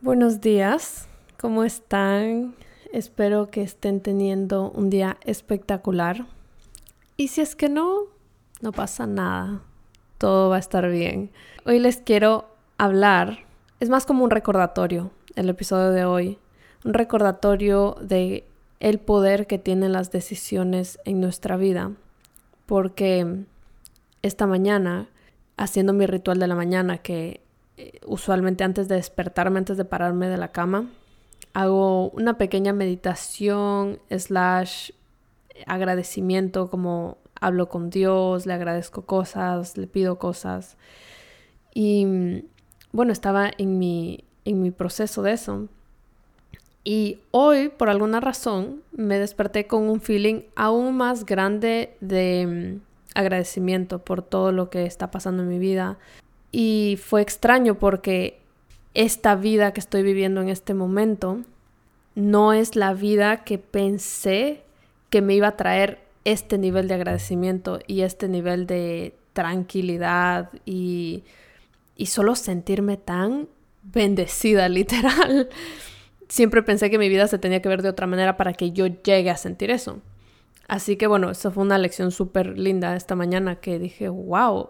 Buenos días, ¿cómo están? Espero que estén teniendo un día espectacular. Y si es que no, no pasa nada. Todo va a estar bien. Hoy les quiero hablar, es más como un recordatorio, el episodio de hoy. Un recordatorio de el poder que tienen las decisiones en nuestra vida. Porque esta mañana, haciendo mi ritual de la mañana, que usualmente antes de despertarme, antes de pararme de la cama, hago una pequeña meditación slash agradecimiento, como hablo con Dios, le agradezco cosas, le pido cosas. Y bueno, estaba en mi, en mi proceso de eso. Y hoy, por alguna razón, me desperté con un feeling aún más grande de mm, agradecimiento por todo lo que está pasando en mi vida. Y fue extraño porque esta vida que estoy viviendo en este momento no es la vida que pensé que me iba a traer este nivel de agradecimiento y este nivel de tranquilidad y, y solo sentirme tan bendecida, literal. Siempre pensé que mi vida se tenía que ver de otra manera para que yo llegue a sentir eso. Así que bueno, eso fue una lección súper linda esta mañana que dije, wow,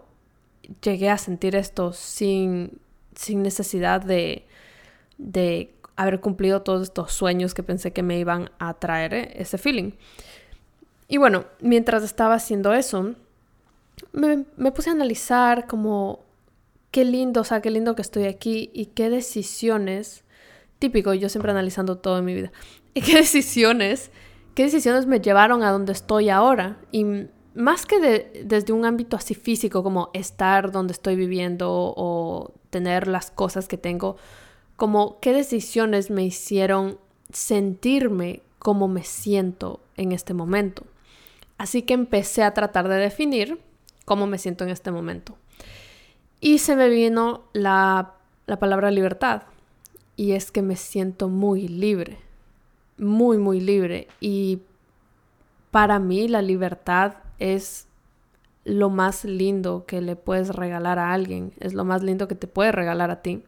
llegué a sentir esto sin, sin necesidad de, de haber cumplido todos estos sueños que pensé que me iban a traer eh, ese feeling. Y bueno, mientras estaba haciendo eso, me, me, puse a analizar como qué lindo, o sea, qué lindo que estoy aquí y qué decisiones, típico, yo siempre analizando todo en mi vida, y qué decisiones, qué decisiones me llevaron a donde estoy ahora. Y más que desde un ámbito así físico, como estar donde estoy viviendo o tener las cosas que tengo, como qué decisiones me hicieron sentirme como me siento en este momento. Así que empecé a tratar de definir cómo me siento en este momento. Y se me vino la, la palabra libertad. Y es que me siento muy libre. Muy, muy libre. Y para mí la libertad es lo más lindo que le puedes regalar a alguien, es lo más lindo que te puede regalar a ti.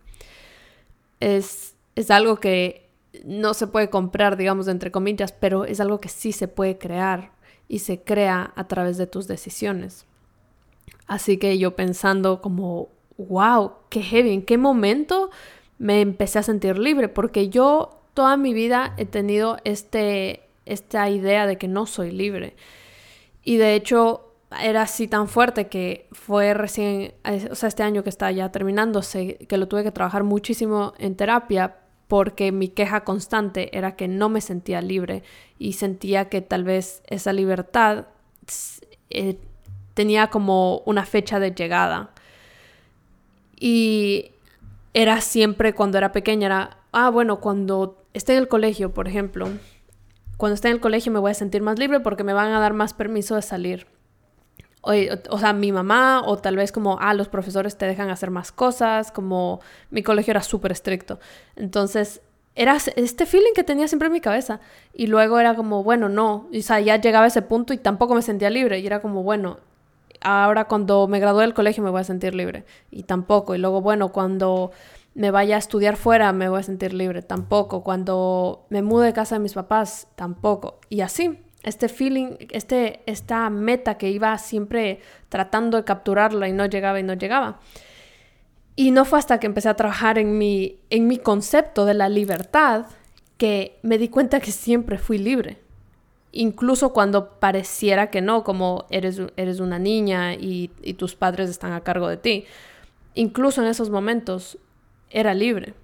Es, es algo que no se puede comprar, digamos, entre comillas, pero es algo que sí se puede crear y se crea a través de tus decisiones. Así que yo pensando como, wow, qué heavy, en qué momento me empecé a sentir libre, porque yo toda mi vida he tenido este, esta idea de que no soy libre. Y de hecho era así tan fuerte que fue recién, o sea, este año que está ya terminándose, que lo tuve que trabajar muchísimo en terapia porque mi queja constante era que no me sentía libre y sentía que tal vez esa libertad eh, tenía como una fecha de llegada. Y era siempre cuando era pequeña, era, ah, bueno, cuando esté en el colegio, por ejemplo, cuando esté en el colegio me voy a sentir más libre porque me van a dar más permiso de salir. O, o, sea, mi mamá, o tal vez como, ah, los profesores te dejan hacer más cosas, como mi colegio era súper estricto. Entonces, era este feeling que tenía siempre en mi cabeza. Y luego era como, bueno, no. o sea, ya llegaba a ese punto y tampoco me sentía libre. Y era como, bueno, ahora cuando me gradué del colegio me voy a sentir libre. Y tampoco. Y luego, bueno, cuando me vaya a estudiar fuera, me voy a sentir libre, tampoco. Cuando me mude de casa de mis papás, tampoco. Y así, este feeling, este, esta meta que iba siempre tratando de capturarla y no llegaba y no llegaba. Y no fue hasta que empecé a trabajar en mi, en mi concepto de la libertad que me di cuenta que siempre fui libre. Incluso cuando pareciera que no, como eres, eres una niña y, y tus padres están a cargo de ti. Incluso en esos momentos era libre.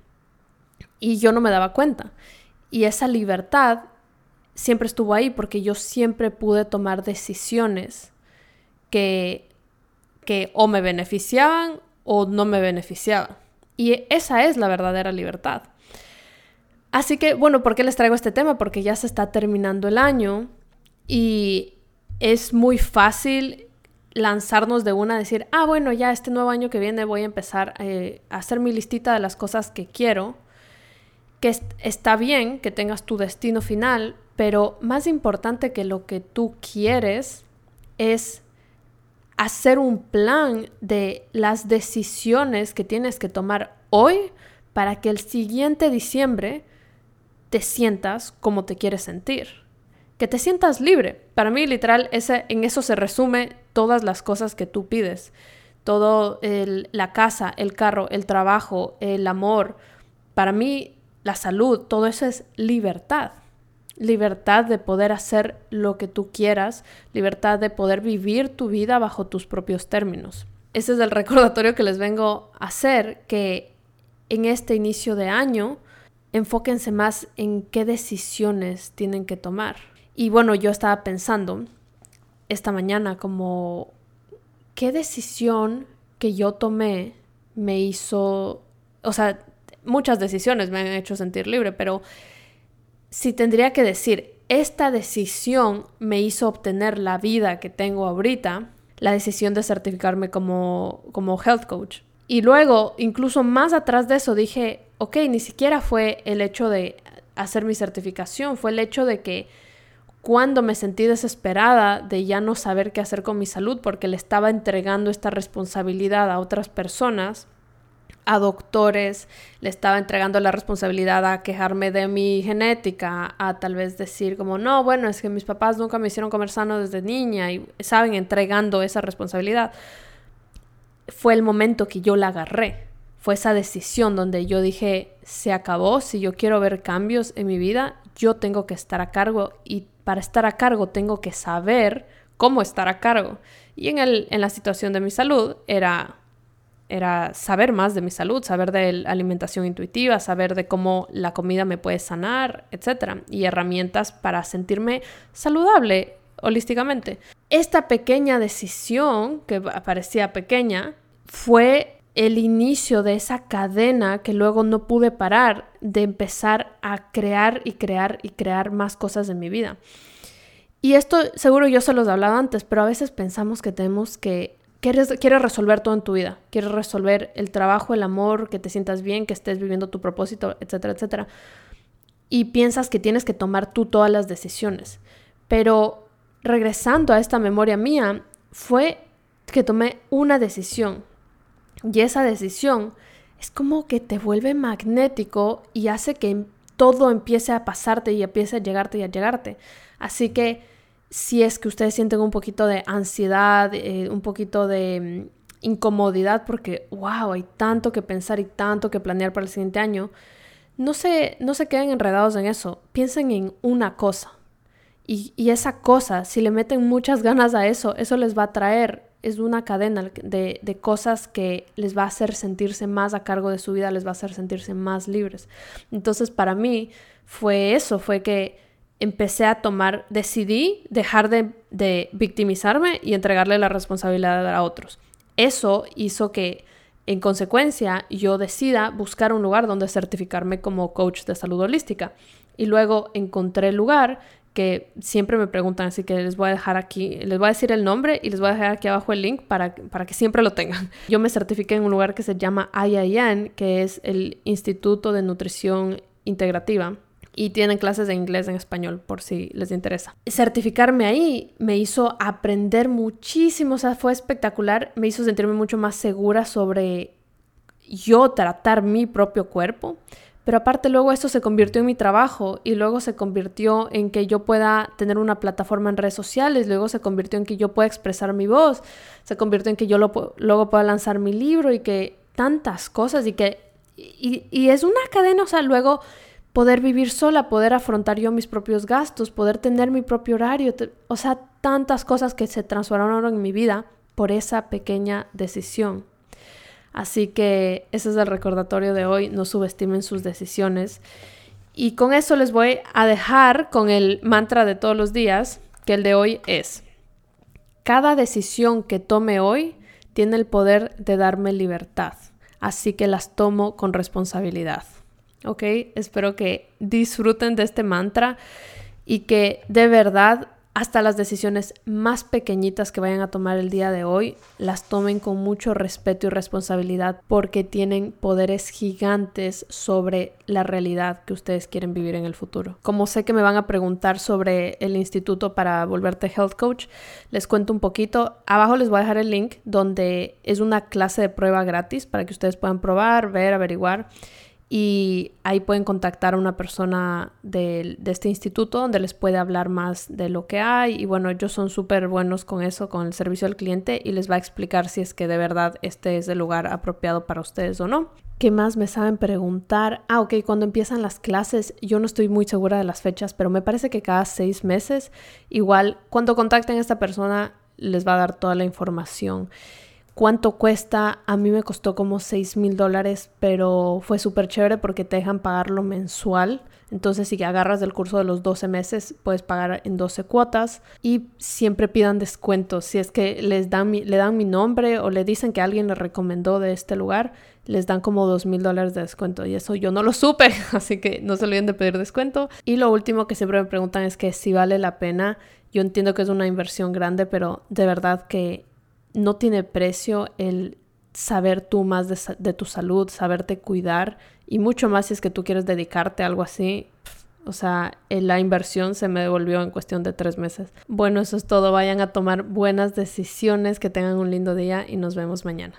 Y yo no me daba cuenta. Y esa libertad siempre estuvo ahí porque yo siempre pude tomar decisiones que, que o me beneficiaban o no me beneficiaban. Y esa es la verdadera libertad. Así que, bueno, ¿por qué les traigo este tema? Porque ya se está terminando el año y es muy fácil lanzarnos de una, decir, ah, bueno, ya este nuevo año que viene voy a empezar eh, a hacer mi listita de las cosas que quiero, que está bien que tengas tu destino final, pero más importante que lo que tú quieres es hacer un plan de las decisiones que tienes que tomar hoy para que el siguiente diciembre te sientas como te quieres sentir. Que te sientas libre. Para mí, literal, ese, en eso se resume todas las cosas que tú pides. Todo la casa, el carro, el trabajo, el amor. Para mí, la salud, todo eso es libertad. Libertad de poder hacer lo que tú quieras, libertad de poder vivir tu vida bajo tus propios términos. Ese es el recordatorio que les vengo a hacer, que en este inicio de año enfóquense más en qué decisiones tienen que tomar. Y bueno, yo estaba pensando esta mañana como qué decisión que yo tomé me hizo, o sea, muchas decisiones me han hecho sentir libre, pero si tendría que decir, esta decisión me hizo obtener la vida que tengo ahorita, la decisión de certificarme como, como health coach. Y luego, incluso más atrás de eso, dije, ok, ni siquiera fue el hecho de hacer mi certificación, fue el hecho de que cuando me sentí desesperada de ya no saber qué hacer con mi salud porque le estaba entregando esta responsabilidad a otras personas, a doctores, le estaba entregando la responsabilidad a quejarme de mi genética, a tal vez decir como, no, bueno, es que mis papás nunca me hicieron comer sano desde niña y, saben, entregando esa responsabilidad. Fue el momento que yo la agarré, fue esa decisión donde yo dije, se acabó, si yo quiero ver cambios en mi vida, yo tengo que estar a cargo y para estar a cargo tengo que saber cómo estar a cargo. Y en, el, en la situación de mi salud era era saber más de mi salud, saber de alimentación intuitiva, saber de cómo la comida me puede sanar, etc. Y herramientas para sentirme saludable holísticamente. Esta pequeña decisión, que parecía pequeña, fue el inicio de esa cadena que luego no pude parar de empezar a crear y crear y crear más cosas en mi vida. Y esto seguro yo se los he hablado antes, pero a veces pensamos que tenemos que quieres, resolver todo en tu vida. Quieres resolver el trabajo, el amor, que te sientas bien, que estés viviendo tu propósito, etcétera, etcétera. Y piensas que tienes que tomar tú todas las decisiones. Pero regresando a esta memoria mía, fue que tomé una decisión. Y esa decisión es como que te vuelve magnético y hace que todo empiece a pasarte y empiece a llegarte y a llegarte. Así que si es que ustedes sienten un poquito de ansiedad, eh, un poquito de mm, incomodidad, porque, wow, hay tanto que pensar y tanto que planear para el siguiente año, no se, no se queden enredados en eso, piensen en una cosa. Y, y, esa cosa, si le meten muchas ganas a eso, eso les va a traer, es una cadena de, de cosas que les va a hacer sentirse más a cargo de su vida, les va a hacer sentirse más libres. Entonces, para mí fue eso, fue que empecé a tomar, decidí dejar de, victimizarme y entregarle la responsabilidad a otros. Eso hizo que, en consecuencia, yo decida buscar un lugar donde certificarme como coach de salud holística. Y luego encontré el lugar que siempre me preguntan, así que les voy a dejar aquí, les voy a decir el nombre y les voy a dejar aquí abajo el link para, para que siempre lo tengan. Yo me certifiqué en un lugar que se llama IIN, que es el Instituto de Nutrición Integrativa y tienen clases de inglés en español por si les interesa. Certificarme ahí me hizo aprender muchísimo, o sea, fue espectacular, me hizo sentirme mucho más segura sobre yo tratar mi propio cuerpo. Pero aparte luego esto se convirtió en mi trabajo y luego se convirtió en que yo pueda tener una plataforma en redes sociales, luego se convirtió en que yo pueda expresar mi voz, se convirtió en que yo luego pueda lanzar mi libro y que tantas cosas y que... Y, y es una cadena, o sea, luego poder vivir sola, poder afrontar yo mis propios gastos, poder tener mi propio horario, o sea, tantas cosas que se transformaron en mi vida por esa pequeña decisión. Así que ese es el recordatorio de hoy, no subestimen sus decisiones. Y con eso les voy a dejar con el mantra de todos los días, que el de hoy es, cada decisión que tome hoy tiene el poder de darme libertad, así que las tomo con responsabilidad. ¿ok? Espero que disfruten de este mantra y que de verdad hasta las decisiones más pequeñitas que vayan a tomar el día de hoy las tomen con mucho respeto y responsabilidad porque tienen poderes gigantes sobre la realidad que ustedes quieren vivir en el futuro. Como sé que me van a preguntar sobre el instituto para volverte health coach, les cuento un poquito. Abajo les voy a dejar el link donde es una clase de prueba gratis para que ustedes puedan probar, ver, averiguar y ahí pueden contactar a una persona de, de, este instituto donde les puede hablar más de lo que hay y bueno, ellos son súper buenos con eso, con el servicio al cliente y les va a explicar si es que de verdad este es el lugar apropiado para ustedes o no. ¿Qué más me saben preguntar? Ah, ok, cuando empiezan las clases, yo no estoy muy segura de las fechas, pero me parece que cada seis meses, igual, cuando contacten a esta persona, les va a dar toda la información cuánto cuesta. A mí me costó como 6 mil dólares, pero fue súper chévere porque te dejan pagarlo mensual. Entonces, si agarras del curso de los 12 meses, puedes pagar en 12 cuotas y siempre pidan descuentos. Si es que les dan le dan mi nombre o le dicen que alguien le recomendó de este lugar, les dan como 2 mil dólares de descuento. Y eso yo no lo supe, así que no se olviden de pedir descuento. Y lo último que siempre me preguntan es que si vale la pena. Yo entiendo que es una inversión grande, pero de verdad que no tiene precio el saber tú más de, tu salud, saberte cuidar y mucho más si es que tú quieres dedicarte a algo así. O sea, eh, la inversión se me devolvió en cuestión de tres meses. Bueno, eso es todo. Vayan a tomar buenas decisiones, que tengan un lindo día y nos vemos mañana.